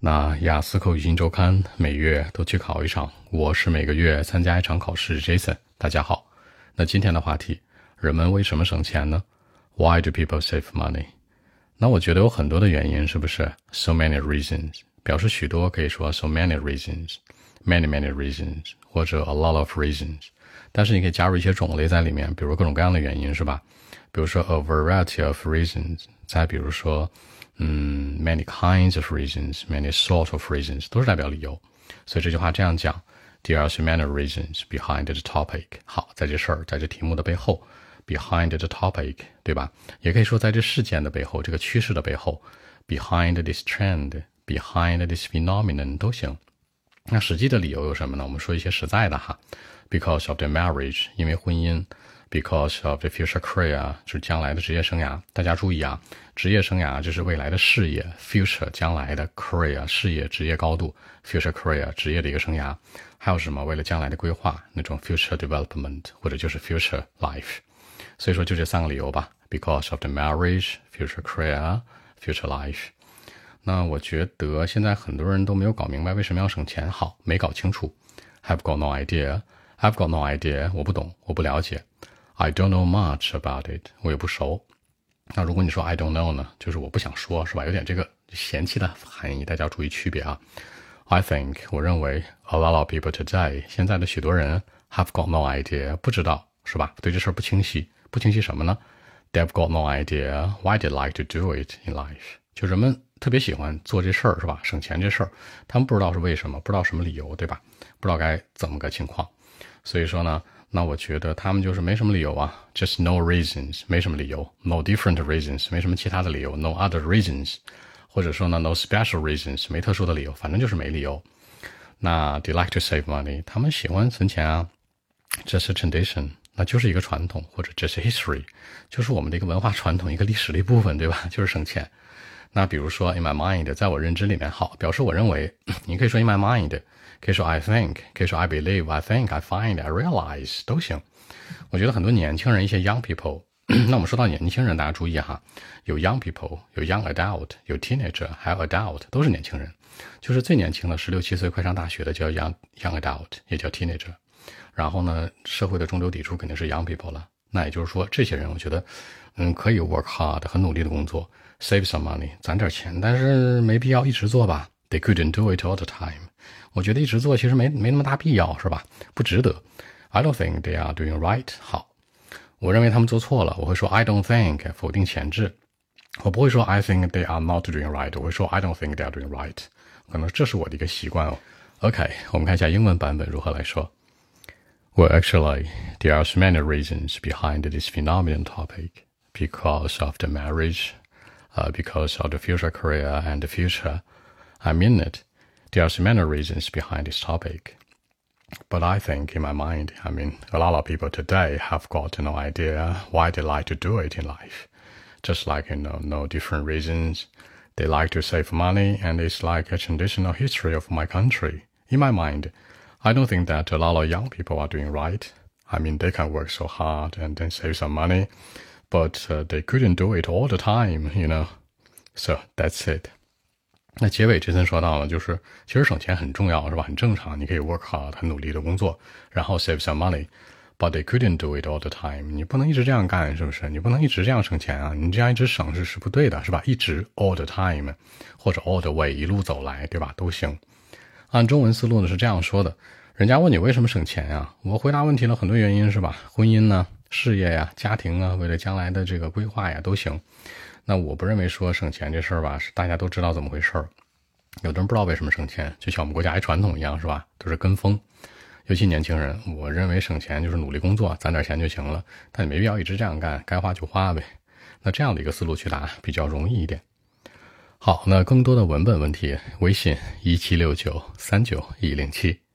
那雅思口语新周刊每月都去考一场，我是每个月参加一场考试。Jason，大家好。那今天的话题，人们为什么省钱呢？Why do people save money？那我觉得有很多的原因，是不是？So many reasons，表示许多可以说 so many reasons many reasons，或者 a lot of reasons。但是你可以加入一些种类在里面，比如各种各样的原因，是吧？比如说 a variety of reasons，再比如说。嗯，many kinds of reasons，many sort of reasons 都是代表理由，所以这句话这样讲：There are many reasons behind the topic。好，在这事儿，在这题目的背后，behind the topic，对吧？也可以说在这事件的背后，这个趋势的背后，behind this trend，behind this phenomenon 都行。 那实际的理由有什么呢？我们说一些实在的哈，because of the marriage，因为婚姻。Because of the future career，就是将来的职业生涯。大家注意啊，职业生涯就是未来的事业，future 将来的 career 事业职业高度，future career 职业的一个生涯。还有什么？为了将来的规划，那种 future development 或者就是 future life。所以说就这三个理由吧。Because of the marriage, future career, future life。那我觉得现在很多人都没有搞明白为什么要省钱。好，没搞清楚。Have got no idea. I've got no idea. 我不懂，我不了解。I don't know much about it，我也不熟。那如果你说 I don't know 呢，就是我不想说，是吧？有点这个嫌弃的含义，大家要注意区别啊。I think，我认为 a lot of people today，现在的许多人 have got no idea，不知道，是吧？对这事儿不清晰，不清晰什么呢？They've got no idea why they like to do it in life，就人们特别喜欢做这事儿，是吧？省钱这事儿，他们不知道是为什么，不知道什么理由，对吧？不知道该怎么个情况，所以说呢。那我觉得他们就是没什么理由啊，just no reasons，没什么理由，no different reasons，没什么其他的理由，no other reasons，或者说呢，no special reasons，没特殊的理由，反正就是没理由。那 they like to save money，他们喜欢存钱啊，just a tradition，那就是一个传统，或者 just history，就是我们的一个文化传统，一个历史的一部分，对吧？就是省钱。那比如说 in my mind，在我认知里面，好，表示我认为，你可以说 in my mind。可以说 I think，可以说 I believe, I think, I find, I realize 都行。我觉得很多年轻人，一些 young people，那我们说到年轻人，大家注意哈，有 young people，有 young adult，有 teenager，还有 adult，都是年轻人。就是最年轻的十六七岁快上大学的叫 young young adult，也叫 teenager。然后呢，社会的中流砥柱肯定是 young people 了。那也就是说，这些人我觉得，嗯，可以 work hard，很努力的工作，save some money，攒点钱，但是没必要一直做吧。They couldn't do it all the time。我觉得一直做其实没没那么大必要，是吧？不值得。I don't think they are doing right。好，我认为他们做错了。我会说 I don't think，否定前置。我不会说 I think they are not doing right。我会说 I don't think they are doing right。可能这是我的一个习惯哦。OK，我们看一下英文版本如何来说。Well, actually, there are many reasons behind this phenomenon topic. Because of the marriage, uh, because of the future career and the future. I mean it. There are many reasons behind this topic. But I think in my mind, I mean, a lot of people today have got no idea why they like to do it in life. Just like, you know, no different reasons. They like to save money and it's like a traditional history of my country. In my mind, I don't think that a lot of young people are doing right. I mean, they can work so hard and then save some money, but uh, they couldn't do it all the time, you know. So that's it. 那结尾这森说到了，就是其实省钱很重要，是吧？很正常，你可以 work hard，很努力的工作，然后 save some money，but they couldn't do it all the time。你不能一直这样干，是不是？你不能一直这样省钱啊！你这样一直省是是不对的，是吧？一直 all the time，或者 all the way 一路走来，对吧？都行。 按中文思路呢是这样说的：人家问你为什么省钱呀？我回答问题了很多原因，是吧？婚姻呢，事业呀，家庭啊，为了将来的这个规划呀，都行。那我不认为说省钱这事儿吧，是大家都知道怎么回事儿。有的人不知道为什么省钱，就像我们国家一传统一样，是吧？都是跟风。尤其年轻人，我认为省钱就是努力工作，攒点钱就行了。但你没必要一直这样干，该花就花呗。那这样的一个思路去答比较容易一点。好，那更多的文本问题，微信一七六九三九一零七。